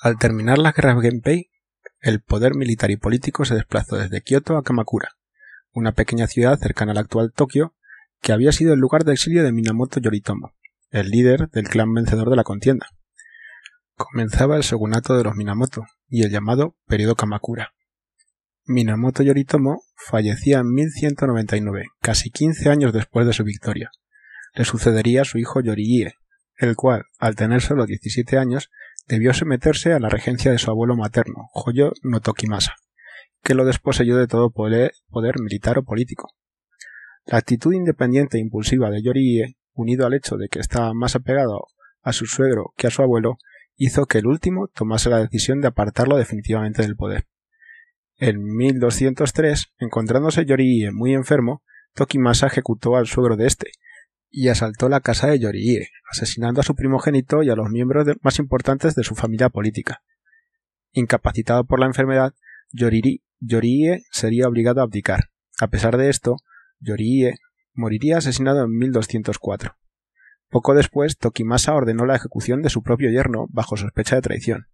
Al terminar la guerra Genpei, el poder militar y político se desplazó desde Kioto a Kamakura, una pequeña ciudad cercana al actual Tokio, que había sido el lugar de exilio de Minamoto Yoritomo, el líder del clan vencedor de la contienda. Comenzaba el shogunato de los Minamoto y el llamado periodo Kamakura. Minamoto Yoritomo fallecía en 1199, casi 15 años después de su victoria. Le sucedería su hijo Yoriie, el cual, al tener solo 17 años, debió someterse a la regencia de su abuelo materno, Hoyo no Tokimasa, que lo desposeyó de todo poder, militar o político. La actitud independiente e impulsiva de Yoriie, unido al hecho de que estaba más apegado a su suegro que a su abuelo, hizo que el último tomase la decisión de apartarlo definitivamente del poder. En 1203, encontrándose Yoriie muy enfermo, Tokimasa ejecutó al suegro de este, y asaltó la casa de Yoriie, asesinando a su primogénito y a los miembros más importantes de su familia política. Incapacitado por la enfermedad, Yoriie sería obligado a abdicar. A pesar de esto, Yoriie moriría asesinado en 1204. Poco después, Tokimasa ordenó la ejecución de su propio yerno bajo sospecha de traición.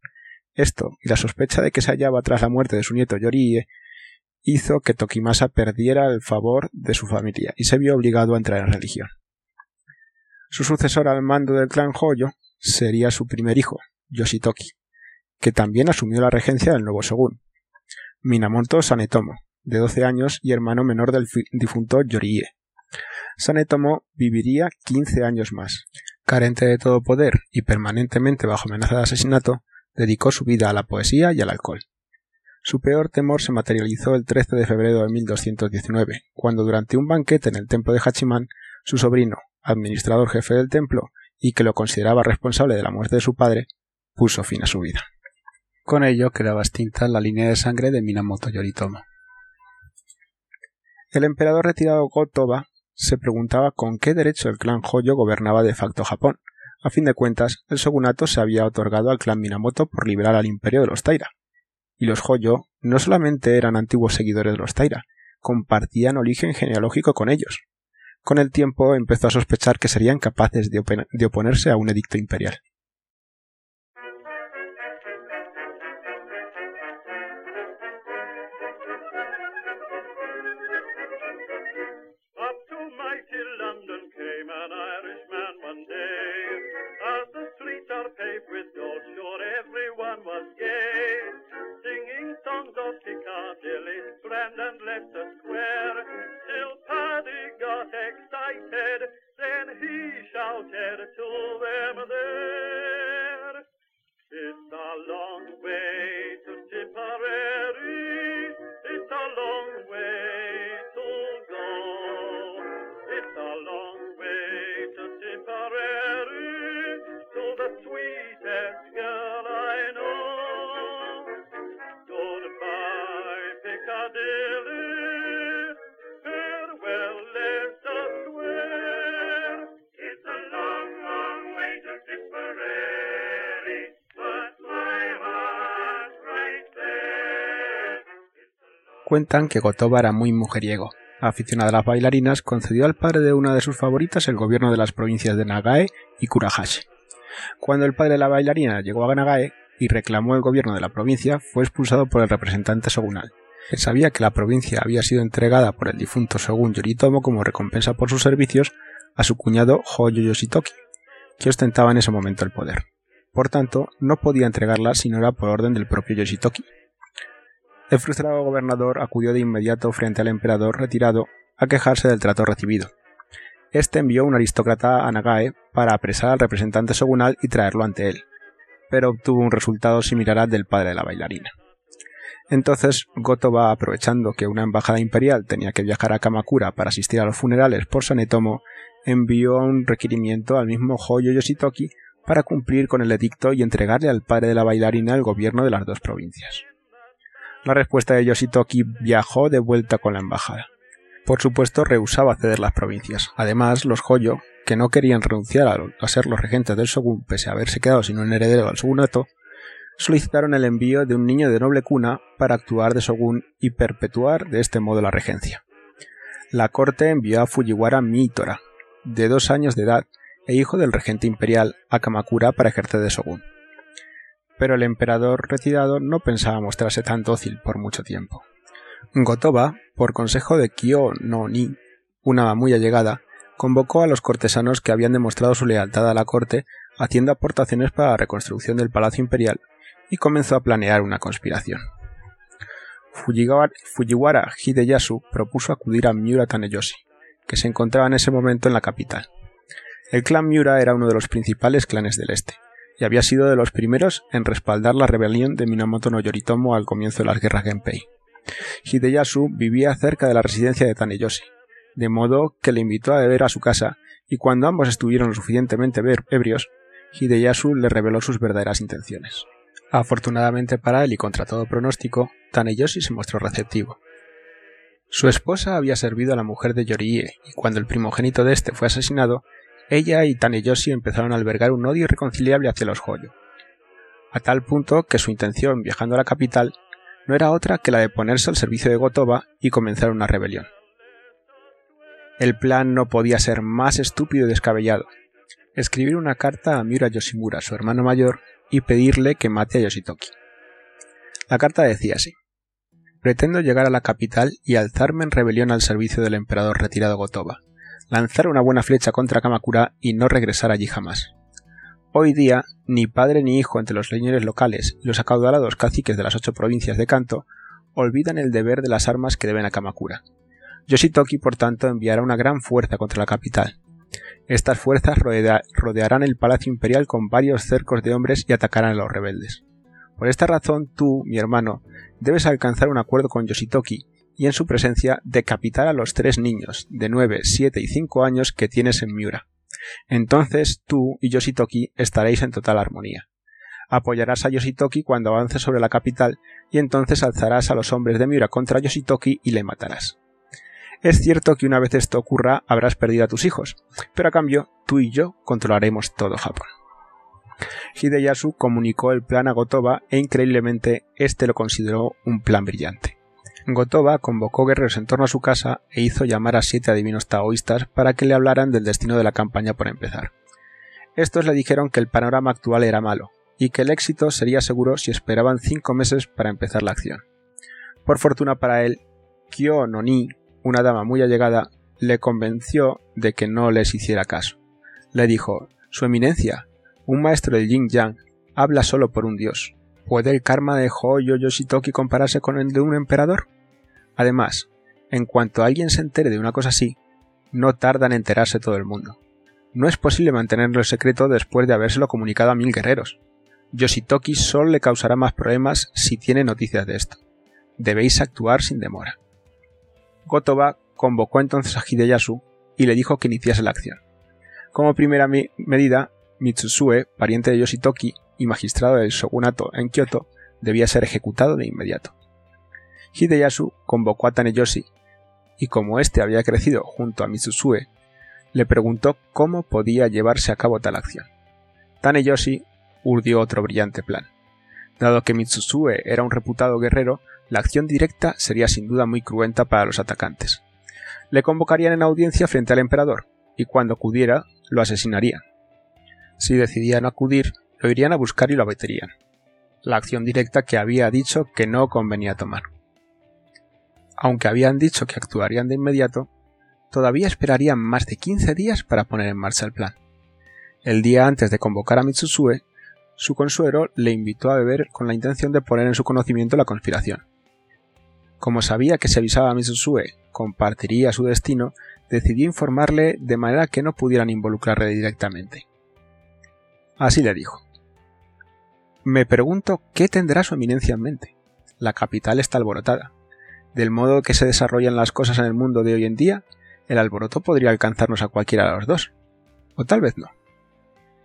Esto, y la sospecha de que se hallaba tras la muerte de su nieto Yoriie, hizo que Tokimasa perdiera el favor de su familia y se vio obligado a entrar en religión. Su sucesor al mando del clan Hoyo sería su primer hijo, Yoshitoki, que también asumió la regencia del nuevo shogun. Minamoto Sanetomo, de 12 años y hermano menor del difunto Yorie. Sanetomo viviría 15 años más. Carente de todo poder y permanentemente bajo amenaza de asesinato, dedicó su vida a la poesía y al alcohol. Su peor temor se materializó el 13 de febrero de 1219, cuando durante un banquete en el templo de Hachiman, su sobrino, administrador jefe del templo y que lo consideraba responsable de la muerte de su padre, puso fin a su vida. Con ello quedaba extinta la línea de sangre de Minamoto Yoritomo. El emperador retirado Gotoba se preguntaba con qué derecho el clan Hoyo gobernaba de facto Japón. A fin de cuentas, el shogunato se había otorgado al clan Minamoto por liberar al imperio de los Taira. Y los Hoyo no solamente eran antiguos seguidores de los Taira, compartían origen genealógico con ellos. Con el tiempo empezó a sospechar que serían capaces de, oponerse a un edicto imperial. Cuentan que Gotoba era muy mujeriego. Aficionado a las bailarinas, concedió al padre de una de sus favoritas el gobierno de las provincias de Nagae y Kurahashi. Cuando el padre de la bailarina llegó a Nagae y reclamó el gobierno de la provincia, fue expulsado por el representante shogunal. Él sabía que la provincia había sido entregada por el difunto shogun Yoritomo como recompensa por sus servicios a su cuñado Hoyo Yoshitoki, que ostentaba en ese momento el poder. Por tanto, no podía entregarla si no era por orden del propio Yoshitoki, el frustrado gobernador acudió de inmediato frente al emperador retirado a quejarse del trato recibido. Este envió un aristócrata a Nagae para apresar al representante shogunal y traerlo ante él, pero obtuvo un resultado similar al del padre de la bailarina. Entonces Gotoba, aprovechando que una embajada imperial tenía que viajar a Kamakura para asistir a los funerales por Sanetomo, envió un requerimiento al mismo Hoyo Yoshitoki para cumplir con el edicto y entregarle al padre de la bailarina el gobierno de las dos provincias. La respuesta de Yoshitoki viajó de vuelta con la embajada. Por supuesto, rehusaba ceder las provincias. Además, los Hoyo, que no querían renunciar a, ser los regentes del shogun pese a haberse quedado sin un heredero al shogunato, solicitaron el envío de un niño de noble cuna para actuar de shogun y perpetuar de este modo la regencia. La corte envió a Fujiwara Mitora, de dos años de edad e hijo del regente imperial, a Kamakura para ejercer de shogun pero el emperador retirado no pensaba mostrarse tan dócil por mucho tiempo. Gotoba, por consejo de Kyo no Ni, una muy allegada, convocó a los cortesanos que habían demostrado su lealtad a la corte haciendo aportaciones para la reconstrucción del palacio imperial y comenzó a planear una conspiración. Fujiwara Hideyasu propuso acudir a Miura Taneyoshi, que se encontraba en ese momento en la capital. El clan Miura era uno de los principales clanes del este, y había sido de los primeros en respaldar la rebelión de Minamoto no Yoritomo al comienzo de las guerras Genpei. Hideyasu vivía cerca de la residencia de Taneyoshi, de modo que le invitó a beber a su casa, y cuando ambos estuvieron lo suficientemente ebrios, Hideyasu le reveló sus verdaderas intenciones. Afortunadamente para él y contra todo pronóstico, Taneyoshi se mostró receptivo. Su esposa había servido a la mujer de Yorie, y cuando el primogénito de este fue asesinado, ella y Taneyoshi empezaron a albergar un odio irreconciliable hacia los Hoyo, a tal punto que su intención viajando a la capital no era otra que la de ponerse al servicio de Gotoba y comenzar una rebelión. El plan no podía ser más estúpido y descabellado. Escribir una carta a Miura Yoshimura, su hermano mayor, y pedirle que mate a Yoshitoki. La carta decía así: Pretendo llegar a la capital y alzarme en rebelión al servicio del emperador retirado Gotoba, lanzar una buena flecha contra Kamakura y no regresar allí jamás. Hoy día, ni padre ni hijo entre los señores locales y los acaudalados caciques de las ocho provincias de Kanto olvidan el deber de las armas que deben a Kamakura. Yoshitoki, por tanto, enviará una gran fuerza contra la capital. Estas fuerzas rodearán el palacio imperial con varios cercos de hombres y atacarán a los rebeldes. Por esta razón, tú, mi hermano, debes alcanzar un acuerdo con Yoshitoki y en su presencia decapitar a los tres niños de nueve, siete y cinco años que tienes en Miura. Entonces tú y Yoshitoki estaréis en total armonía. Apoyarás a Yoshitoki cuando avance sobre la capital y entonces alzarás a los hombres de Miura contra Yoshitoki y le matarás. Es cierto que una vez esto ocurra habrás perdido a tus hijos, pero a cambio tú y yo controlaremos todo Japón. Hideyasu comunicó el plan a Gotoba e increíblemente este lo consideró un plan brillante. Gotoba convocó guerreros en torno a su casa e hizo llamar a siete adivinos taoístas para que le hablaran del destino de la campaña por empezar. Estos le dijeron que el panorama actual era malo, y que el éxito sería seguro si esperaban cinco meses para empezar la acción. Por fortuna para él, Kyo no Ni, una dama muy allegada, le convenció de que no les hiciera caso. Le dijo, Su eminencia, un maestro del yin yang, habla solo por un dios. ¿Puede el karma de Hoyo Yoshitoki compararse con el de un emperador? Además, en cuanto alguien se entere de una cosa así, no tarda en enterarse todo el mundo. No es posible mantenerlo secreto después de habérselo comunicado a mil guerreros. Yoshitoki solo le causará más problemas si tiene noticias de esto. Debéis actuar sin demora. Gotoba convocó entonces a Hideyasu y le dijo que iniciase la acción. Como primera medida, Mitsusue, pariente de Yoshitoki, y magistrado del shogunato en Kioto, debía ser ejecutado de inmediato. Hideyasu convocó a Taneyoshi, y como éste había crecido junto a Mitsusue, le preguntó cómo podía llevarse a cabo tal acción. Taneyoshi urdió otro brillante plan. Dado que Mitsusue era un reputado guerrero, la acción directa sería sin duda muy cruenta para los atacantes. Le convocarían en audiencia frente al emperador, y cuando acudiera, lo asesinarían. Si decidían acudir, lo irían a buscar y lo abaterían. La acción directa que había dicho que no convenía tomar. Aunque habían dicho que actuarían de inmediato, todavía esperarían más de 15 días para poner en marcha el plan. El día antes de convocar a Mitsusue, su consuero le invitó a beber con la intención de poner en su conocimiento la conspiración. Como sabía que si avisaba a Mitsusue compartiría su destino, decidió informarle de manera que no pudieran involucrarle directamente. Así le dijo. Me pregunto qué tendrá su eminencia en mente. La capital está alborotada. Del modo que se desarrollan las cosas en el mundo de hoy en día, el alboroto podría alcanzarnos a cualquiera de los dos. O tal vez no.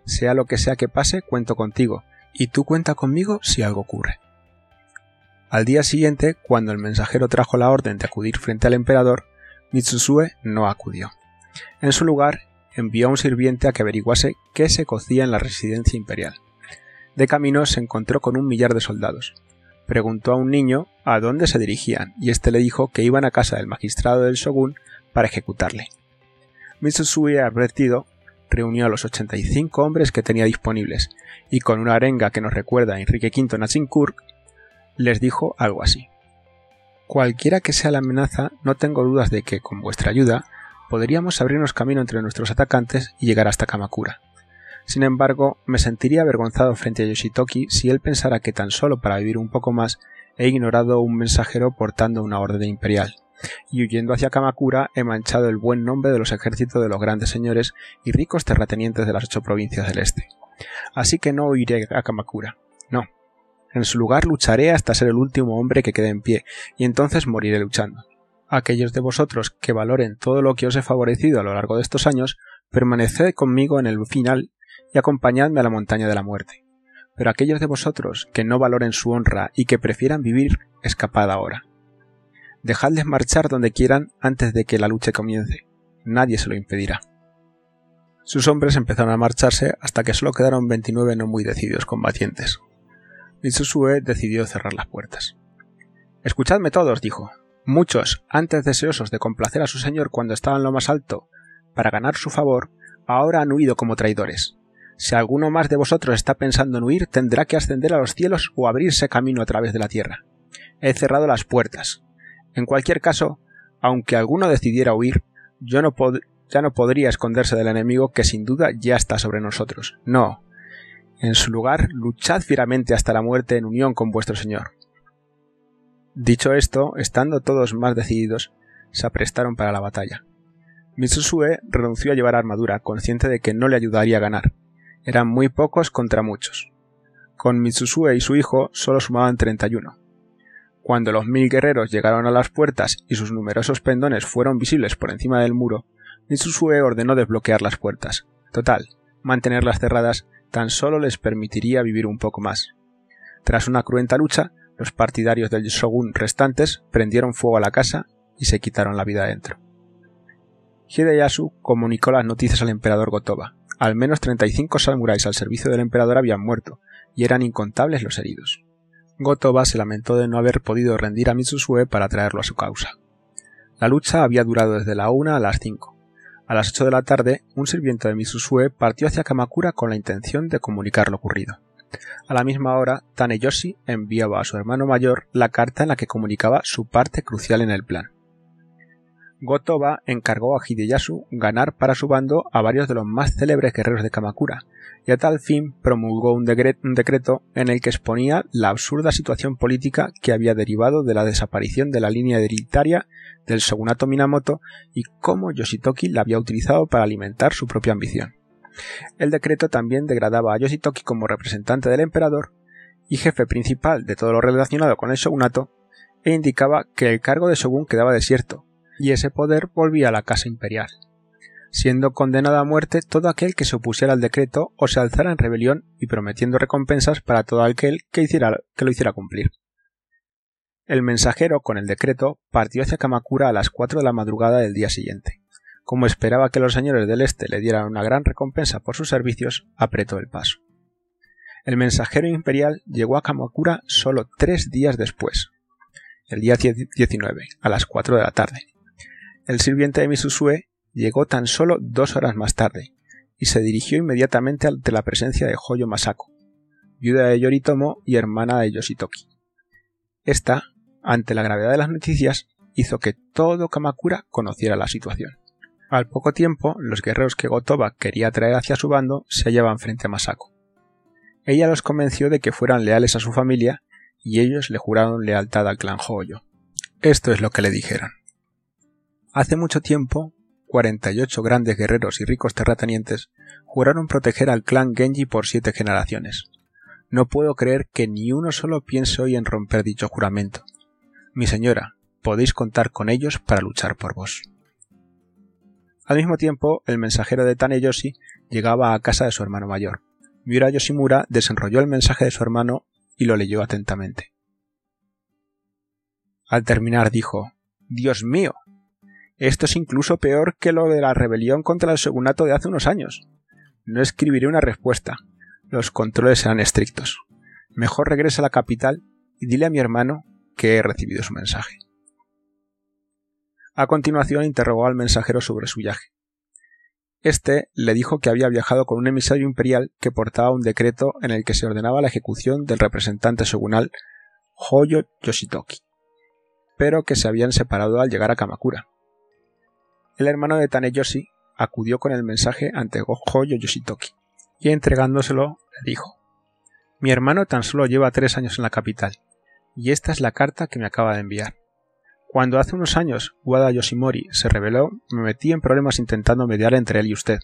Sea lo que sea que pase, cuento contigo, y tú cuenta conmigo si algo ocurre. Al día siguiente, cuando el mensajero trajo la orden de acudir frente al emperador, Mitsusue no acudió. En su lugar, envió a un sirviente a que averiguase qué se cocía en la residencia imperial. De camino se encontró con un millar de soldados. Preguntó a un niño a dónde se dirigían, y éste le dijo que iban a casa del magistrado del shogun para ejecutarle. Mitsusui, advertido, reunió a los 85 hombres que tenía disponibles y con una arenga que nos recuerda a Enrique V en Agincourt, les dijo algo así. Cualquiera que sea la amenaza, no tengo dudas de que, con vuestra ayuda, podríamos abrirnos camino entre nuestros atacantes y llegar hasta Kamakura. Sin embargo, me sentiría avergonzado frente a Yoshitoki si él pensara que tan solo para vivir un poco más he ignorado un mensajero portando una orden imperial, y huyendo hacia Kamakura he manchado el buen nombre de los ejércitos de los grandes señores y ricos terratenientes de las ocho provincias del este. Así que no iré a Kamakura. No. En su lugar lucharé hasta ser el último hombre que quede en pie, y entonces moriré luchando. Aquellos de vosotros que valoren todo lo que os he favorecido a lo largo de estos años, permaneced conmigo en el final y acompañadme a la montaña de la muerte. Pero aquellos de vosotros que no valoren su honra y que prefieran vivir, escapad ahora. Dejadles marchar donde quieran antes de que la lucha comience. Nadie se lo impedirá. Sus hombres empezaron a marcharse hasta que solo quedaron 29 no muy decididos combatientes. Mitsusue decidió cerrar las puertas. Escuchadme todos, dijo. Muchos, antes deseosos de complacer a su señor cuando estaba en lo más alto, para ganar su favor, ahora han huido como traidores. Si alguno más de vosotros está pensando en huir, tendrá que ascender a los cielos o abrirse camino a través de la tierra. He cerrado las puertas. En cualquier caso, aunque alguno decidiera huir, yo no ya no podría esconderse del enemigo que sin duda ya está sobre nosotros. No. En su lugar, luchad fieramente hasta la muerte en unión con vuestro Señor. Dicho esto, estando todos más decididos, se aprestaron para la batalla. Mitsusue renunció a llevar armadura, consciente de que no le ayudaría a ganar, eran muy pocos contra muchos. Con Mitsusue y su hijo solo sumaban 31. Cuando los mil guerreros llegaron a las puertas y sus numerosos pendones fueron visibles por encima del muro, Mitsusue ordenó desbloquear las puertas. Total, mantenerlas cerradas tan solo les permitiría vivir un poco más. Tras una cruenta lucha, los partidarios del shogun restantes prendieron fuego a la casa y se quitaron la vida adentro. Hideyasu comunicó las noticias al emperador Gotoba, al menos 35 samuráis al servicio del emperador habían muerto, y eran incontables los heridos. Gotoba se lamentó de no haber podido rendir a Mitsusue para traerlo a su causa. La lucha había durado desde la una a las cinco. A las ocho de la tarde, un sirviente de Mitsusue partió hacia Kamakura con la intención de comunicar lo ocurrido. A la misma hora, Taneyoshi enviaba a su hermano mayor la carta en la que comunicaba su parte crucial en el plan. Gotoba encargó a Hideyasu ganar para su bando a varios de los más célebres guerreros de Kamakura, y a tal fin promulgó un, decreto en el que exponía la absurda situación política que había derivado de la desaparición de la línea hereditaria del shogunato Minamoto y cómo Yoshitoki la había utilizado para alimentar su propia ambición. El decreto también degradaba a Yoshitoki como representante del emperador y jefe principal de todo lo relacionado con el shogunato, e indicaba que el cargo de shogun quedaba desierto, y ese poder volvía a la casa imperial, siendo condenado a muerte todo aquel que se opusiera al decreto o se alzara en rebelión y prometiendo recompensas para todo aquel que, hiciera, que lo hiciera cumplir. El mensajero, con el decreto, partió hacia Kamakura a las cuatro de la madrugada del día siguiente. Como esperaba que los señores del Este le dieran una gran recompensa por sus servicios, apretó el paso. El mensajero imperial llegó a Kamakura solo tres días después, el día 19, a las cuatro de la tarde, el sirviente de Misusue llegó tan solo dos horas más tarde y se dirigió inmediatamente ante la presencia de Hoyo Masako, viuda de Yoritomo y hermana de Yoshitoki. Esta, ante la gravedad de las noticias, hizo que todo Kamakura conociera la situación. Al poco tiempo, los guerreros que Gotoba quería traer hacia su bando se hallaban frente a Masako. Ella los convenció de que fueran leales a su familia y ellos le juraron lealtad al clan Hoyo. Esto es lo que le dijeron. Hace mucho tiempo, 48 grandes guerreros y ricos terratenientes juraron proteger al clan Genji por siete generaciones. No puedo creer que ni uno solo piense hoy en romper dicho juramento. Mi señora, podéis contar con ellos para luchar por vos. Al mismo tiempo, el mensajero de Taneyoshi llegaba a casa de su hermano mayor. Miura Yoshimura desenrolló el mensaje de su hermano y lo leyó atentamente. Al terminar dijo Dios mío, esto es incluso peor que lo de la rebelión contra el segunato de hace unos años. No escribiré una respuesta. Los controles serán estrictos. Mejor regresa a la capital y dile a mi hermano que he recibido su mensaje. A continuación interrogó al mensajero sobre su viaje. Este le dijo que había viajado con un emisario imperial que portaba un decreto en el que se ordenaba la ejecución del representante shogunal Hoyo Yoshitoki, pero que se habían separado al llegar a Kamakura. El hermano de Taneyoshi acudió con el mensaje ante Hoyo Yoshitoki y entregándoselo le dijo Mi hermano tan solo lleva tres años en la capital, y esta es la carta que me acaba de enviar. Cuando hace unos años Wada Yoshimori se rebeló, me metí en problemas intentando mediar entre él y usted.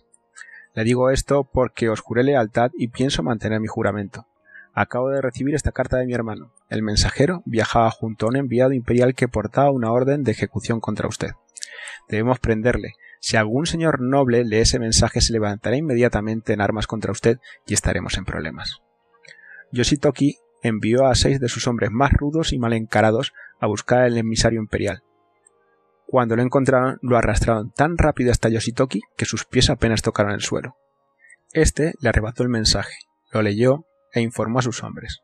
Le digo esto porque os juré lealtad y pienso mantener mi juramento. Acabo de recibir esta carta de mi hermano. El mensajero viajaba junto a un enviado imperial que portaba una orden de ejecución contra usted. Debemos prenderle. Si algún señor noble lee ese mensaje se levantará inmediatamente en armas contra usted y estaremos en problemas. Yoshitoki envió a seis de sus hombres más rudos y mal encarados a buscar al emisario imperial. Cuando lo encontraron, lo arrastraron tan rápido hasta Yoshitoki que sus pies apenas tocaron el suelo. Este le arrebató el mensaje, lo leyó e informó a sus hombres.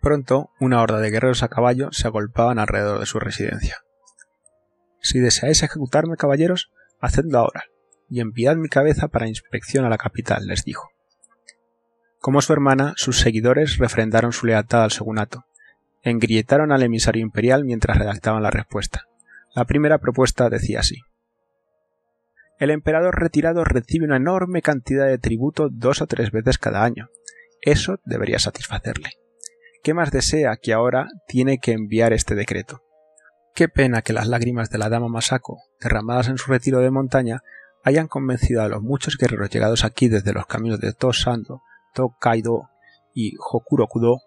Pronto, una horda de guerreros a caballo se agolpaban alrededor de su residencia. Si deseáis ejecutarme, caballeros, hacedlo ahora, y enviad mi cabeza para inspección a la capital, les dijo. Como su hermana, sus seguidores refrendaron su lealtad al segunato. Engrietaron al emisario imperial mientras redactaban la respuesta. La primera propuesta decía así. El emperador retirado recibe una enorme cantidad de tributo dos o tres veces cada año. Eso debería satisfacerle. ¿Qué más desea que ahora tiene que enviar este decreto? Qué pena que las lágrimas de la dama Masako, derramadas en su retiro de montaña, hayan convencido a los muchos guerreros llegados aquí desde los caminos de Tosando Kaido y Hokurokudo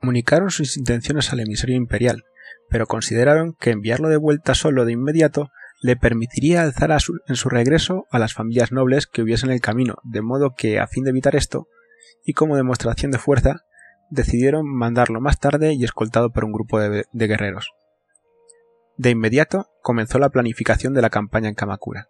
comunicaron sus intenciones al emisario imperial, pero consideraron que enviarlo de vuelta solo de inmediato le permitiría alzar en su regreso a las familias nobles que hubiesen en el camino, de modo que, a fin de evitar esto, y como demostración de fuerza, decidieron mandarlo más tarde y escoltado por un grupo de guerreros. De inmediato comenzó la planificación de la campaña en Kamakura.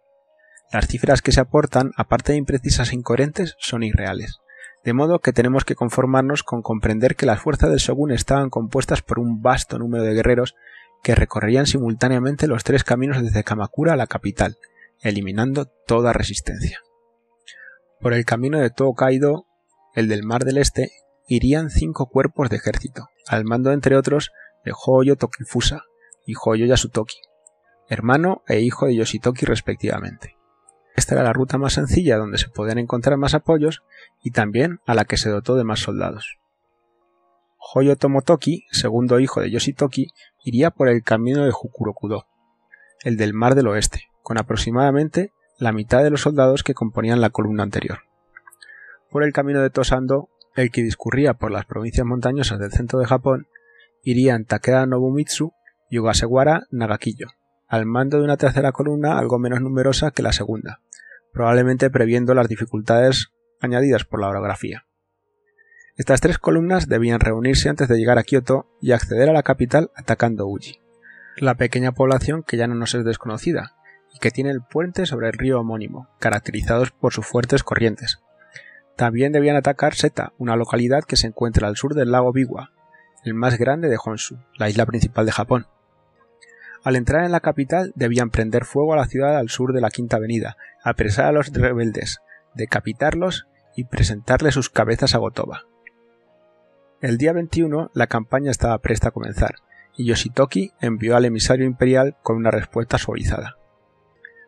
Las cifras que se aportan, aparte de imprecisas e incoherentes, son irreales de modo que tenemos que conformarnos con comprender que las fuerzas del shogun estaban compuestas por un vasto número de guerreros que recorrerían simultáneamente los tres caminos desde Kamakura a la capital, eliminando toda resistencia. Por el camino de Tokaido, el del Mar del Este, irían cinco cuerpos de ejército, al mando entre otros de Hoyo Tokifusa y Hoyo Yasutoki, hermano e hijo de Yoshitoki respectivamente. Esta era la ruta más sencilla donde se podían encontrar más apoyos y también a la que se dotó de más soldados. Hoyo Tomotoki, segundo hijo de Yoshitoki, iría por el camino de Jukurokudo, el del Mar del Oeste, con aproximadamente la mitad de los soldados que componían la columna anterior. Por el camino de Tosando, el que discurría por las provincias montañosas del centro de Japón, irían Takeda Nobumitsu y Ugasewara Nagakiyo, al mando de una tercera columna algo menos numerosa que la segunda, probablemente previendo las dificultades añadidas por la orografía. Estas tres columnas debían reunirse antes de llegar a Kioto y acceder a la capital atacando Uji, la pequeña población que ya no nos es desconocida y que tiene el puente sobre el río homónimo, caracterizados por sus fuertes corrientes. También debían atacar Seta, una localidad que se encuentra al sur del lago Biwa, el más grande de Honshu, la isla principal de Japón. Al entrar en la capital debían prender fuego a la ciudad al sur de la Quinta Avenida, apresar a los rebeldes, decapitarlos y presentarle sus cabezas a Gotoba. El día 21 la campaña estaba presta a comenzar, y Yoshitoki envió al emisario imperial con una respuesta suavizada.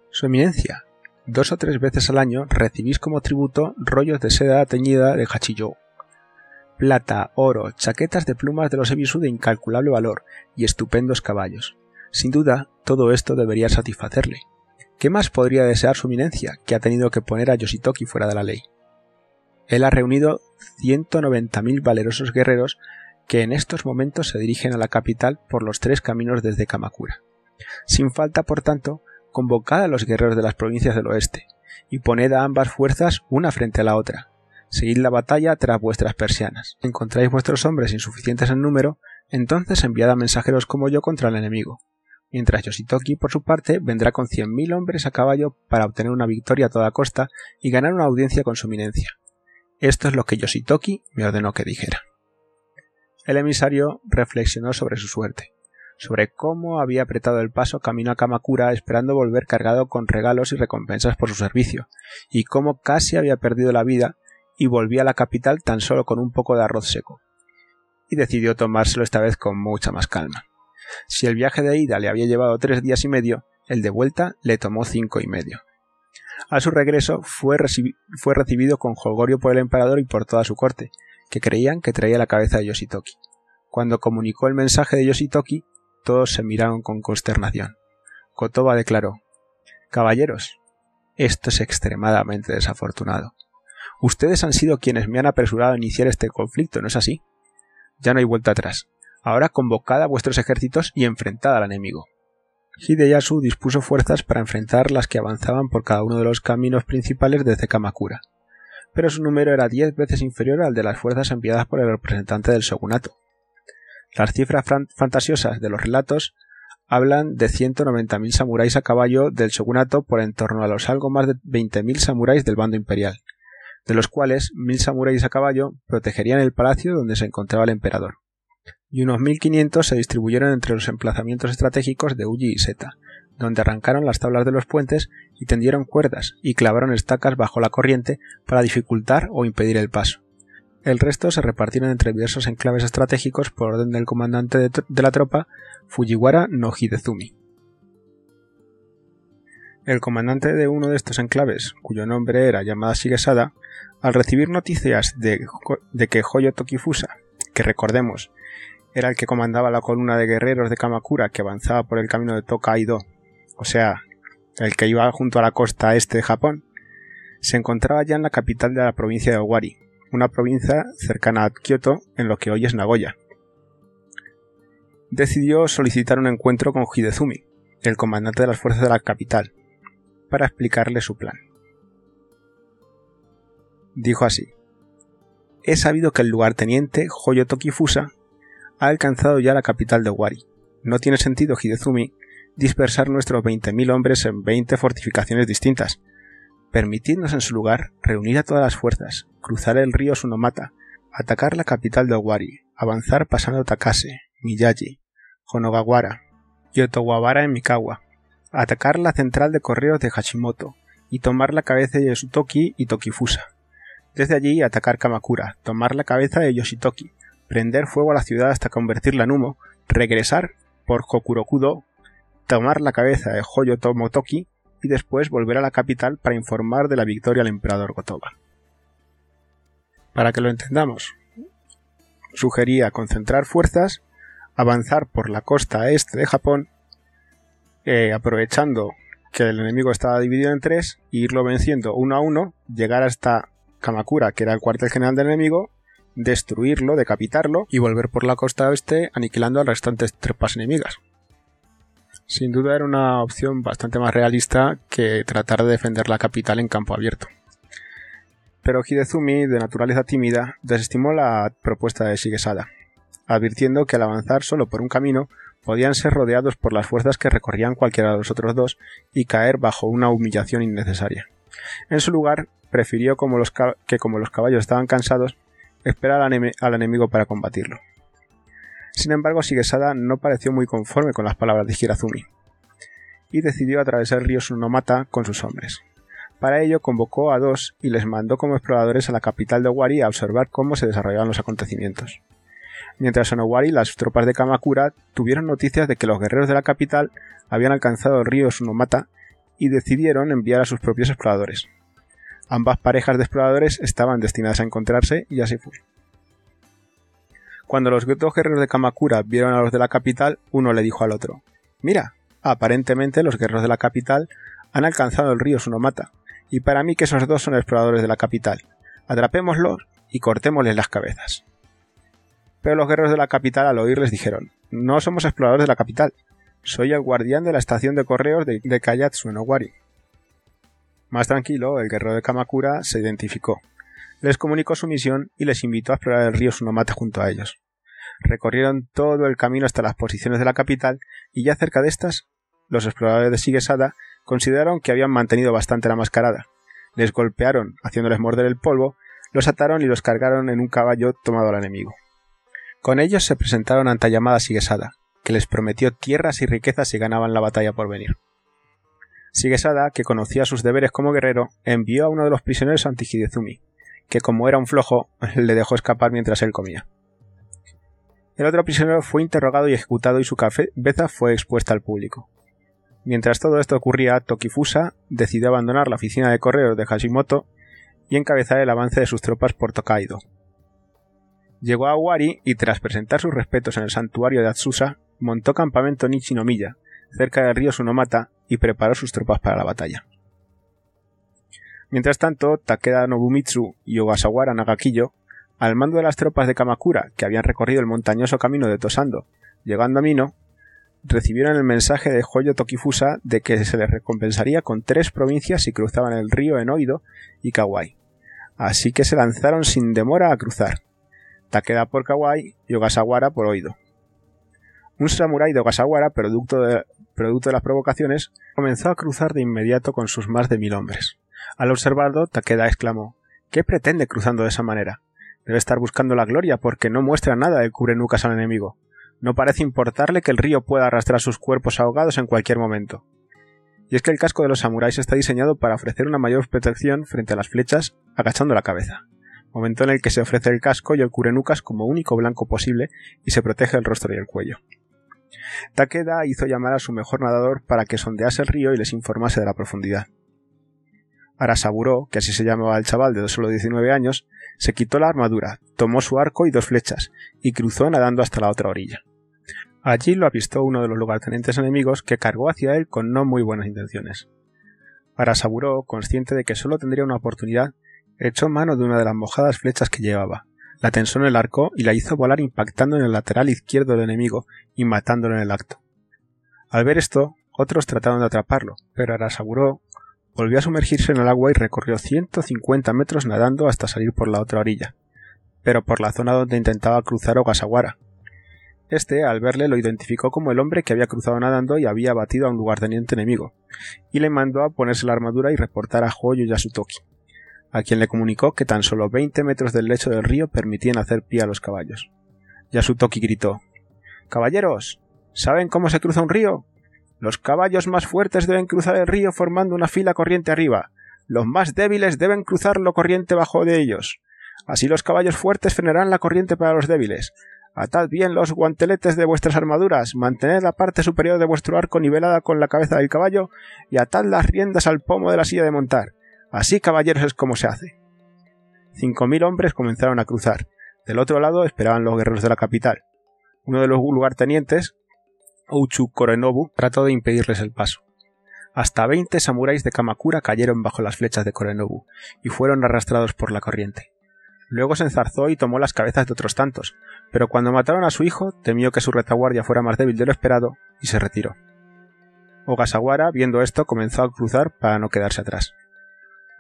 Su eminencia, dos o tres veces al año recibís como tributo rollos de seda teñida de hachiyou. Plata, oro, chaquetas de plumas de los ebisu de incalculable valor y estupendos caballos. Sin duda, todo esto debería satisfacerle. ¿Qué más podría desear su eminencia, que ha tenido que poner a Yoshitoki fuera de la ley? Él ha reunido 190.000 valerosos guerreros que en estos momentos se dirigen a la capital por los tres caminos desde Kamakura. Sin falta, por tanto, convocad a los guerreros de las provincias del oeste, y poned a ambas fuerzas una frente a la otra. Seguid la batalla tras vuestras persianas. Encontráis vuestros hombres insuficientes en número, entonces enviad a mensajeros como yo contra el enemigo mientras Yoshitoki, por su parte, vendrá con cien mil hombres a caballo para obtener una victoria a toda costa y ganar una audiencia con su eminencia. Esto es lo que Yoshitoki me ordenó que dijera. El emisario reflexionó sobre su suerte. sobre cómo había apretado el paso camino a Kamakura esperando volver cargado con regalos y recompensas por su servicio, y cómo casi había perdido la vida y volvía a la capital tan solo con un poco de arroz seco. Y decidió tomárselo esta vez con mucha más calma. Si el viaje de ida le había llevado tres días y medio, el de vuelta le tomó cinco y medio. A su regreso fue, fue recibido con jolgorio por el emperador y por toda su corte, que creían que traía la cabeza de Yoshitoki. Cuando comunicó el mensaje de Yoshitoki, todos se miraron con consternación. Kotoba declaró Caballeros, esto es extremadamente desafortunado. Ustedes han sido quienes me han apresurado a iniciar este conflicto, ¿no es así? Ya no hay vuelta atrás. Ahora convocad a vuestros ejércitos y enfrentad al enemigo. Hideyasu dispuso fuerzas para enfrentar las que avanzaban por cada uno de los caminos principales desde Kamakura, pero su número era diez veces inferior al de las fuerzas enviadas por el representante del shogunato. Las cifras fantasiosas de los relatos hablan de 190.000 samuráis a caballo del shogunato por en torno a los algo más de 20.000 samuráis del bando imperial, de los cuales mil samuráis a caballo protegerían el palacio donde se encontraba el emperador, y unos 1500 se distribuyeron entre los emplazamientos estratégicos de Uji y Seta, donde arrancaron las tablas de los puentes y tendieron cuerdas y clavaron estacas bajo la corriente para dificultar o impedir el paso. El resto se repartieron entre diversos enclaves estratégicos por orden del comandante de, de la tropa, Fujiwara no Hidezumi. El comandante de uno de estos enclaves, cuyo nombre era Yamada Shigesada, al recibir noticias de, que Hoyo Tokifusa, que recordemos era el que comandaba la columna de guerreros de Kamakura que avanzaba por el camino de Tokaido, o sea, el que iba junto a la costa este de Japón, se encontraba ya en la capital de la provincia de Owari, una provincia cercana a Kyoto en lo que hoy es Nagoya. Decidió solicitar un encuentro con Hidezumi, el comandante de las fuerzas de la capital, para explicarle su plan. Dijo así: He sabido que el lugarteniente Hoyo Tokifusa ha alcanzado ya la capital de Wari. No tiene sentido, Hidezumi, dispersar nuestros 20.000 hombres en 20 fortificaciones distintas. Permitidnos en su lugar reunir a todas las fuerzas, cruzar el río Sunomata, atacar la capital de Owari, avanzar pasando Takase, Miyagi, Honogawara y en Mikawa, atacar la central de correos de Hashimoto y tomar la cabeza de Yosutoki y Tokifusa. Desde allí atacar Kamakura, tomar la cabeza de Yoshitoki, prender fuego a la ciudad hasta convertirla en humo, regresar por Hokurokudo, tomar la cabeza de Hoyo Tomotoki y después volver a la capital para informar de la victoria al emperador Gotoba. Para que lo entendamos, sugería concentrar fuerzas, avanzar por la costa este de Japón eh, aprovechando que el enemigo estaba dividido en tres, e irlo venciendo uno a uno, llegar hasta Kamakura, que era el cuartel general del enemigo, destruirlo, decapitarlo y volver por la costa oeste aniquilando a las restantes tropas enemigas. Sin duda era una opción bastante más realista que tratar de defender la capital en campo abierto. Pero Hidezumi, de naturaleza tímida, desestimó la propuesta de Shigesada, advirtiendo que al avanzar solo por un camino podían ser rodeados por las fuerzas que recorrían cualquiera de los otros dos y caer bajo una humillación innecesaria. En su lugar, prefirió que como los caballos estaban cansados, esperar al, enemigo para combatirlo. Sin embargo, Shigesada no pareció muy conforme con las palabras de Hirazumi, y decidió atravesar el río Sunomata con sus hombres. Para ello convocó a dos y les mandó como exploradores a la capital de Wari a observar cómo se desarrollaban los acontecimientos. Mientras en Owari las tropas de Kamakura tuvieron noticias de que los guerreros de la capital habían alcanzado el río Sunomata y decidieron enviar a sus propios exploradores. Ambas parejas de exploradores estaban destinadas a encontrarse y así fue. Cuando los dos guerreros de Kamakura vieron a los de la capital, uno le dijo al otro Mira, aparentemente los guerreros de la capital han alcanzado el río Sunomata, y para mí que esos dos son exploradores de la capital. Atrapémoslos y cortémosles las cabezas. Pero los guerreros de la capital al oírles dijeron No somos exploradores de la capital, soy el guardián de la estación de correos de, Kayatsu en Owari. Más tranquilo, el guerrero de Kamakura se identificó. Les comunicó su misión y les invitó a explorar el río Sunomata junto a ellos. Recorrieron todo el camino hasta las posiciones de la capital y ya cerca de estas, los exploradores de Shigesada consideraron que habían mantenido bastante la mascarada. Les golpearon, haciéndoles morder el polvo, los ataron y los cargaron en un caballo tomado al enemigo. Con ellos se presentaron ante llamada Sigesada, que les prometió tierras y riquezas si ganaban la batalla por venir. Sigesada, que conocía sus deberes como guerrero, envió a uno de los prisioneros ante Hidezumi, que como era un flojo, le dejó escapar mientras él comía. El otro prisionero fue interrogado y ejecutado y su cabeza fue expuesta al público. Mientras todo esto ocurría, Tokifusa decidió abandonar la oficina de correos de Hashimoto y encabezar el avance de sus tropas por Tokaido. Llegó a Wari y tras presentar sus respetos en el santuario de Atsusa, montó campamento en Ichinomiya, cerca del río Sunomata, y preparó sus tropas para la batalla. Mientras tanto, Takeda Nobumitsu y Ogasawara Nagakiyo, al mando de las tropas de Kamakura que habían recorrido el montañoso camino de Tosando, llegando a Mino, recibieron el mensaje de Hoyo Tokifusa de que se les recompensaría con tres provincias si cruzaban el río Enoido y Kawai. Así que se lanzaron sin demora a cruzar. Takeda por Kawai y Ogasawara por Oido. Un samurái de Ogasawara, producto de, las provocaciones, comenzó a cruzar de inmediato con sus más de mil hombres. Al observarlo, Takeda exclamó ¿Qué pretende cruzando de esa manera? Debe estar buscando la gloria porque no muestra nada de cubrenucas al enemigo. No parece importarle que el río pueda arrastrar sus cuerpos ahogados en cualquier momento. Y es que el casco de los samuráis está diseñado para ofrecer una mayor protección frente a las flechas, agachando la cabeza. Momento en el que se ofrece el casco y el cubrenucas como único blanco posible y se protege el rostro y el cuello. Takeda hizo llamar a su mejor nadador para que sondease el río y les informase de la profundidad. Arasaburo, que así se llamaba el chaval de solo 19 años, se quitó la armadura, tomó su arco y dos flechas, y cruzó nadando hasta la otra orilla. Allí lo avistó uno de los lugartenientes enemigos que cargó hacia él con no muy buenas intenciones. Arasaburo, consciente de que solo tendría una oportunidad, echó mano de una de las mojadas flechas que llevaba, la tensó en el arco y la hizo volar impactando en el lateral izquierdo del enemigo y matándolo en el acto. Al ver esto, otros trataron de atraparlo, pero Arasaburo volvió a sumergirse en el agua y recorrió 150 metros nadando hasta salir por la otra orilla, pero por la zona donde intentaba cruzar Ogasawara. Este, al verle, lo identificó como el hombre que había cruzado nadando y había batido a un lugarteniente enemigo, y le mandó a ponerse la armadura y reportar a Hoyo Yasutoki a quien le comunicó que tan solo 20 metros del lecho del río permitían hacer pie a los caballos. Yasutoki gritó Caballeros, ¿saben cómo se cruza un río? Los caballos más fuertes deben cruzar el río formando una fila corriente arriba. Los más débiles deben cruzarlo corriente bajo de ellos. Así los caballos fuertes frenarán la corriente para los débiles. Atad bien los guanteletes de vuestras armaduras, mantened la parte superior de vuestro arco nivelada con la cabeza del caballo y atad las riendas al pomo de la silla de montar. Así, caballeros, es como se hace. Cinco mil hombres comenzaron a cruzar. Del otro lado esperaban los guerreros de la capital. Uno de los lugartenientes, Ouchu Korenobu, trató de impedirles el paso. Hasta veinte samuráis de Kamakura cayeron bajo las flechas de Korenobu y fueron arrastrados por la corriente. Luego se enzarzó y tomó las cabezas de otros tantos, pero cuando mataron a su hijo temió que su retaguardia fuera más débil de lo esperado y se retiró. Ogasawara, viendo esto, comenzó a cruzar para no quedarse atrás.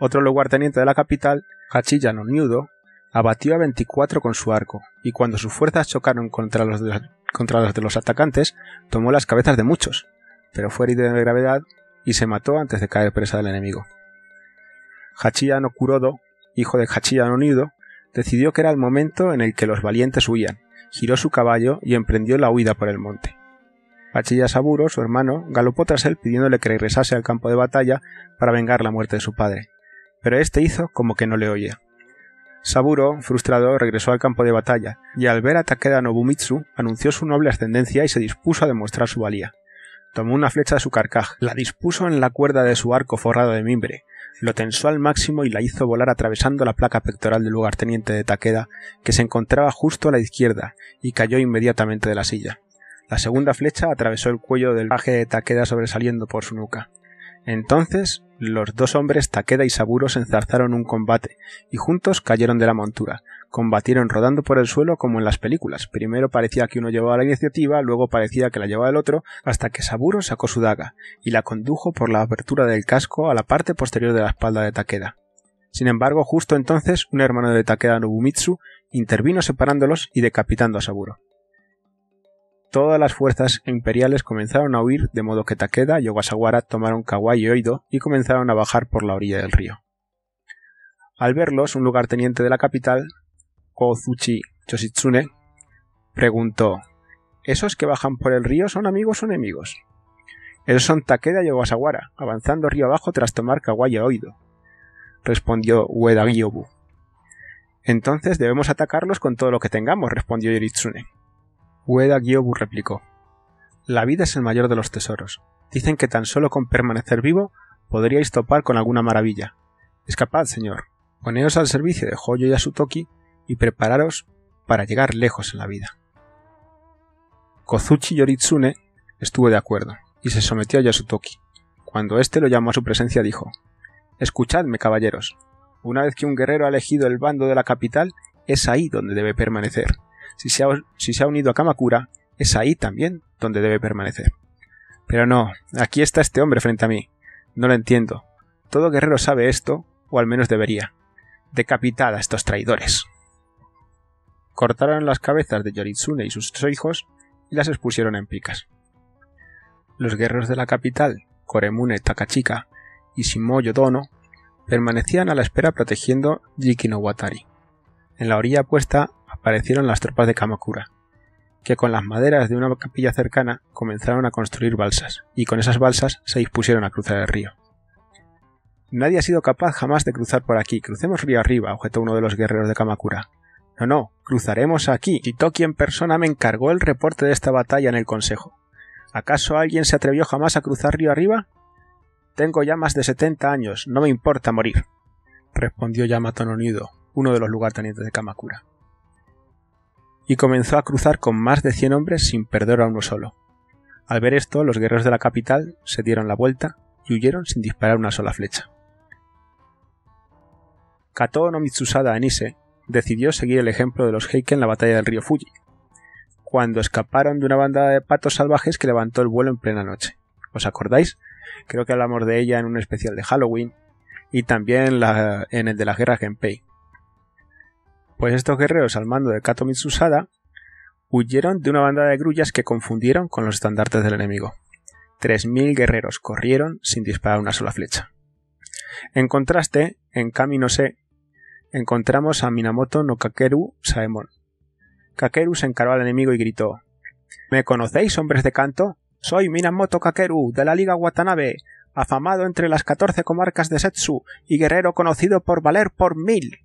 Otro lugarteniente de la capital, Hachiya no Niudo, abatió a 24 con su arco, y cuando sus fuerzas chocaron contra los, de, los atacantes, tomó las cabezas de muchos, pero fue herido de gravedad y se mató antes de caer presa del enemigo. Hachiya no Kurodo, hijo de Hachiya no Niudo, decidió que era el momento en el que los valientes huían, giró su caballo y emprendió la huida por el monte. Hachiya Saburo, su hermano, galopó tras él pidiéndole que regresase al campo de batalla para vengar la muerte de su padre pero este hizo como que no le oía. Saburo, frustrado, regresó al campo de batalla, y al ver a Takeda Nobumitsu, anunció su noble ascendencia y se dispuso a demostrar su valía. Tomó una flecha de su carcaj, la dispuso en la cuerda de su arco forrado de mimbre, lo tensó al máximo y la hizo volar atravesando la placa pectoral del lugarteniente de Takeda, que se encontraba justo a la izquierda, y cayó inmediatamente de la silla. La segunda flecha atravesó el cuello del paje de Takeda sobresaliendo por su nuca. Entonces los dos hombres Takeda y Saburo se enzarzaron un combate y juntos cayeron de la montura. Combatieron rodando por el suelo como en las películas. Primero parecía que uno llevaba la iniciativa, luego parecía que la llevaba el otro, hasta que Saburo sacó su daga y la condujo por la abertura del casco a la parte posterior de la espalda de Takeda. Sin embargo, justo entonces un hermano de Takeda Nobumitsu intervino separándolos y decapitando a Saburo todas las fuerzas imperiales comenzaron a huir, de modo que Takeda y Ogasawara tomaron Kawai y Oido y comenzaron a bajar por la orilla del río. Al verlos, un lugarteniente de la capital, Kozuchi Choshitsune, preguntó ¿Esos que bajan por el río son amigos o enemigos? Esos son Takeda y Ogasawara, avanzando río abajo tras tomar Kawaya Oido, respondió Ueda Gyobu. Entonces debemos atacarlos con todo lo que tengamos, respondió Yoritsune. Ueda Gyobu replicó. La vida es el mayor de los tesoros. Dicen que tan solo con permanecer vivo podríais topar con alguna maravilla. Escapad, señor. Poneos al servicio de Hoyo y Asutoki y prepararos para llegar lejos en la vida. Kozuchi Yoritsune estuvo de acuerdo y se sometió a Yasutoki. Cuando éste lo llamó a su presencia dijo Escuchadme, caballeros. Una vez que un guerrero ha elegido el bando de la capital, es ahí donde debe permanecer. Si se ha, unido a Kamakura, es ahí también donde debe permanecer. Pero no, aquí está este hombre frente a mí. No lo entiendo. Todo guerrero sabe esto, o al menos debería. Decapitad a estos traidores. Cortaron las cabezas de Yoritsune y sus tres hijos y las expusieron en picas. Los guerreros de la capital, Koremune Takachika y Shimoyo Dono, permanecían a la espera protegiendo Jiki no Watari. En la orilla opuesta aparecieron las tropas de Kamakura, que con las maderas de una capilla cercana comenzaron a construir balsas, y con esas balsas se dispusieron a cruzar el río. Nadie ha sido capaz jamás de cruzar por aquí. Crucemos río arriba, objetó uno de los guerreros de Kamakura. No, no, cruzaremos aquí. Toki en persona me encargó el reporte de esta batalla en el Consejo. ¿Acaso alguien se atrevió jamás a cruzar río arriba? Tengo ya más de setenta años, no me importa morir, respondió Yamato Nonido, uno de los lugartenientes de Kamakura. Y comenzó a cruzar con más de cien hombres sin perder a uno solo. Al ver esto, los guerreros de la capital se dieron la vuelta y huyeron sin disparar una sola flecha. Kato no Mitsusada Anise decidió seguir el ejemplo de los Heike en la batalla del río Fuji, cuando escaparon de una banda de patos salvajes que levantó el vuelo en plena noche. ¿Os acordáis? Creo que hablamos de ella en un especial de Halloween y también en el de la guerra Genpei. Pues estos guerreros al mando de Kato Mitsusada huyeron de una banda de grullas que confundieron con los estandartes del enemigo. Tres mil guerreros corrieron sin disparar una sola flecha. En contraste, en Kami no Se, encontramos a Minamoto no Kakeru Saemon. Kakeru se encaró al enemigo y gritó ¿Me conocéis, hombres de canto? Soy Minamoto Kakeru, de la Liga Watanabe, afamado entre las catorce comarcas de Setsu y guerrero conocido por valer por mil.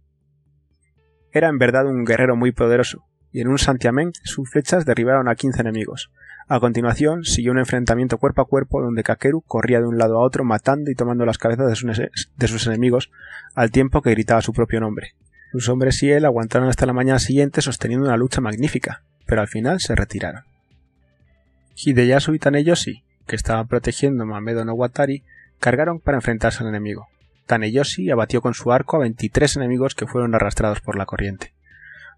Era en verdad un guerrero muy poderoso, y en un santiamén sus flechas derribaron a quince enemigos. A continuación siguió un enfrentamiento cuerpo a cuerpo donde Kakeru corría de un lado a otro matando y tomando las cabezas de sus, enemigos al tiempo que gritaba su propio nombre. Sus hombres y él aguantaron hasta la mañana siguiente sosteniendo una lucha magnífica, pero al final se retiraron. Hideyasu y Taneyoshi, que estaban protegiendo a Mamedo no Watari, cargaron para enfrentarse al enemigo. Taneyoshi abatió con su arco a 23 enemigos que fueron arrastrados por la corriente.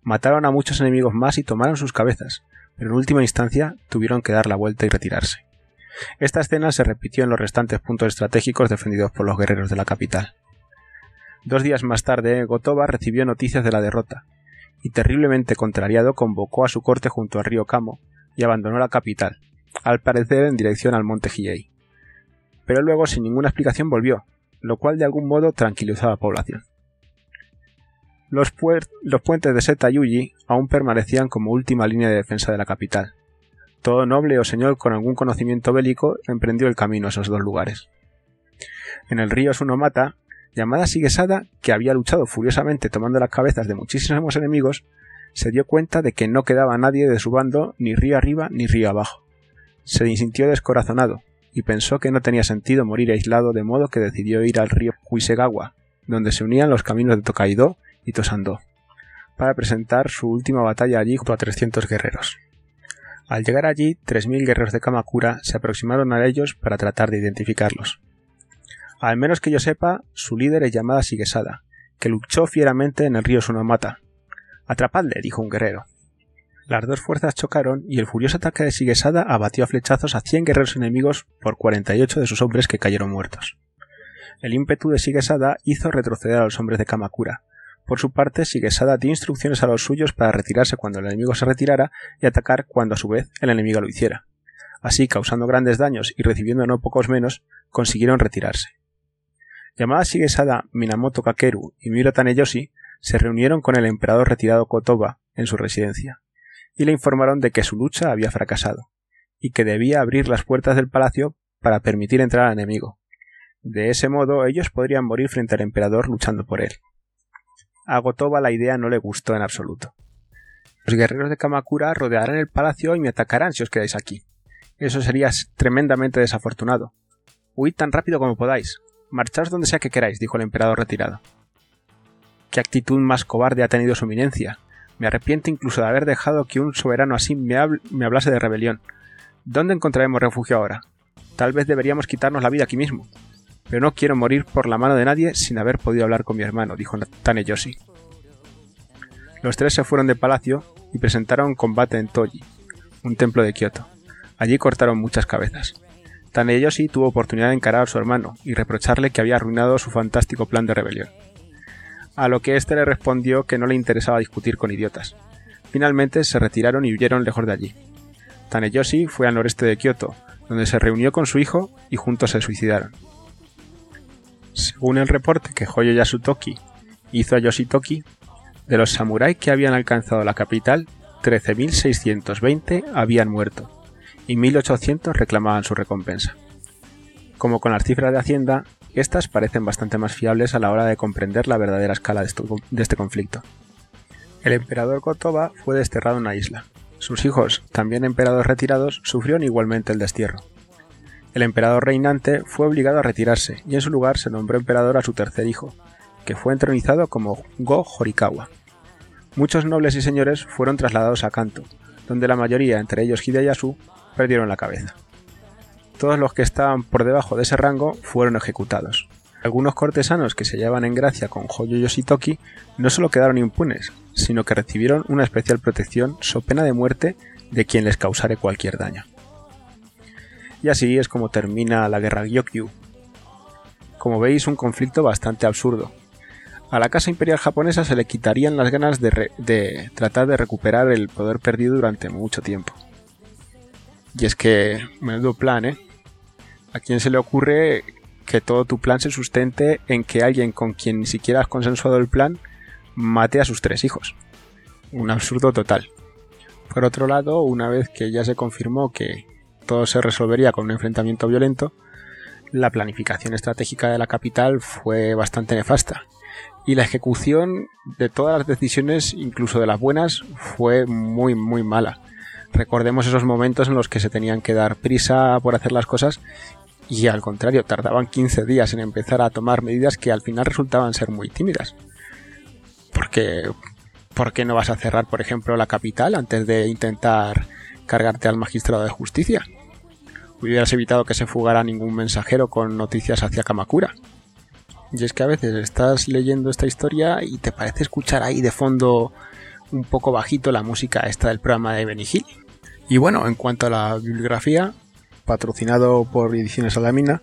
Mataron a muchos enemigos más y tomaron sus cabezas, pero en última instancia tuvieron que dar la vuelta y retirarse. Esta escena se repitió en los restantes puntos estratégicos defendidos por los guerreros de la capital. Dos días más tarde, Gotoba recibió noticias de la derrota, y terriblemente contrariado convocó a su corte junto al río Kamo y abandonó la capital, al parecer en dirección al monte Hiei. Pero luego sin ninguna explicación volvió, lo cual de algún modo tranquilizó a la población. Los, puentes de Seta Yuji aún permanecían como última línea de defensa de la capital. Todo noble o señor con algún conocimiento bélico emprendió el camino a esos dos lugares. En el río Sunomata, llamada Sigesada, que había luchado furiosamente tomando las cabezas de muchísimos enemigos, se dio cuenta de que no quedaba nadie de su bando ni río arriba ni río abajo. Se sintió descorazonado y pensó que no tenía sentido morir aislado, de modo que decidió ir al río Huisegawa, donde se unían los caminos de Tokaido y Tosando, para presentar su última batalla allí junto a 300 guerreros. Al llegar allí, 3.000 guerreros de Kamakura se aproximaron a ellos para tratar de identificarlos. Al menos que yo sepa, su líder es llamada Sigesada, que luchó fieramente en el río Sunomata. Atrapadle, dijo un guerrero. Las dos fuerzas chocaron y el furioso ataque de Sigesada abatió a flechazos a cien guerreros enemigos por 48 de sus hombres que cayeron muertos. El ímpetu de Sigesada hizo retroceder a los hombres de Kamakura. Por su parte, Sigesada dio instrucciones a los suyos para retirarse cuando el enemigo se retirara y atacar cuando a su vez el enemigo lo hiciera. Así, causando grandes daños y recibiendo no pocos menos, consiguieron retirarse. Llamada Sigesada Minamoto Kakeru y Miro Taneyoshi se reunieron con el emperador retirado Kotoba en su residencia y le informaron de que su lucha había fracasado, y que debía abrir las puertas del palacio para permitir entrar al enemigo. De ese modo ellos podrían morir frente al emperador luchando por él. A Gotoba la idea no le gustó en absoluto. Los guerreros de Kamakura rodearán el palacio y me atacarán si os quedáis aquí. Eso sería tremendamente desafortunado. Huid tan rápido como podáis. Marchaos donde sea que queráis, dijo el emperador retirado. Qué actitud más cobarde ha tenido su eminencia. Me arrepiento incluso de haber dejado que un soberano así me, hablase de rebelión. ¿Dónde encontraremos refugio ahora? Tal vez deberíamos quitarnos la vida aquí mismo. Pero no quiero morir por la mano de nadie sin haber podido hablar con mi hermano, dijo Taneyoshi. Los tres se fueron de palacio y presentaron combate en Toji, un templo de Kioto. Allí cortaron muchas cabezas. Taneyoshi tuvo oportunidad de encarar a su hermano y reprocharle que había arruinado su fantástico plan de rebelión. A lo que éste le respondió que no le interesaba discutir con idiotas. Finalmente se retiraron y huyeron lejos de allí. Taneyoshi fue al noreste de Kioto, donde se reunió con su hijo y juntos se suicidaron. Según el reporte que Hoyo Yasutoki hizo a Yoshitoki, de los samuráis que habían alcanzado la capital, 13.620 habían muerto y 1.800 reclamaban su recompensa. Como con las cifras de Hacienda, estas parecen bastante más fiables a la hora de comprender la verdadera escala de, este conflicto. El emperador Kotoba fue desterrado en una isla. Sus hijos, también emperadores retirados, sufrieron igualmente el destierro. El emperador reinante fue obligado a retirarse y en su lugar se nombró emperador a su tercer hijo, que fue entronizado como Go Horikawa. Muchos nobles y señores fueron trasladados a Kanto, donde la mayoría, entre ellos Hideyasu, perdieron la cabeza. Todos los que estaban por debajo de ese rango fueron ejecutados. Algunos cortesanos que se llevaban en gracia con Hoyo Yoshitoki no solo quedaron impunes, sino que recibieron una especial protección so pena de muerte de quien les causare cualquier daño. Y así es como termina la guerra Gyokyu. Como veis, un conflicto bastante absurdo. A la casa imperial japonesa se le quitarían las ganas de, de tratar de recuperar el poder perdido durante mucho tiempo. Y es que, menudo plan, ¿eh? ¿A quién se le ocurre que todo tu plan se sustente en que alguien con quien ni siquiera has consensuado el plan mate a sus tres hijos? Un absurdo total. Por otro lado, una vez que ya se confirmó que todo se resolvería con un enfrentamiento violento, la planificación estratégica de la capital fue bastante nefasta. Y la ejecución de todas las decisiones, incluso de las buenas, fue muy, muy mala. Recordemos esos momentos en los que se tenían que dar prisa por hacer las cosas y al contrario, tardaban 15 días en empezar a tomar medidas que al final resultaban ser muy tímidas. Porque, ¿por qué no vas a cerrar, por ejemplo, la capital antes de intentar cargarte al magistrado de justicia? hubieras evitado que se fugara ningún mensajero con noticias hacia Kamakura. Y es que a veces estás leyendo esta historia y te parece escuchar ahí de fondo un poco bajito la música esta del programa de Benny Hill. Y bueno, en cuanto a la bibliografía, patrocinado por Ediciones Alamina,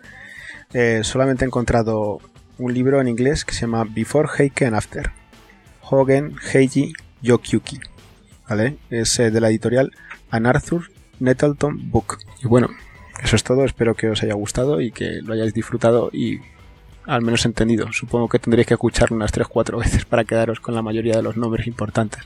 eh, solamente he encontrado un libro en inglés que se llama Before Heike and After. Hogen Heiji Yokyuki. ¿Vale? Es eh, de la editorial Anarthur Nettleton Book. Y bueno, eso es todo, espero que os haya gustado y que lo hayáis disfrutado y al menos entendido. Supongo que tendréis que escucharlo unas 3-4 veces para quedaros con la mayoría de los nombres importantes.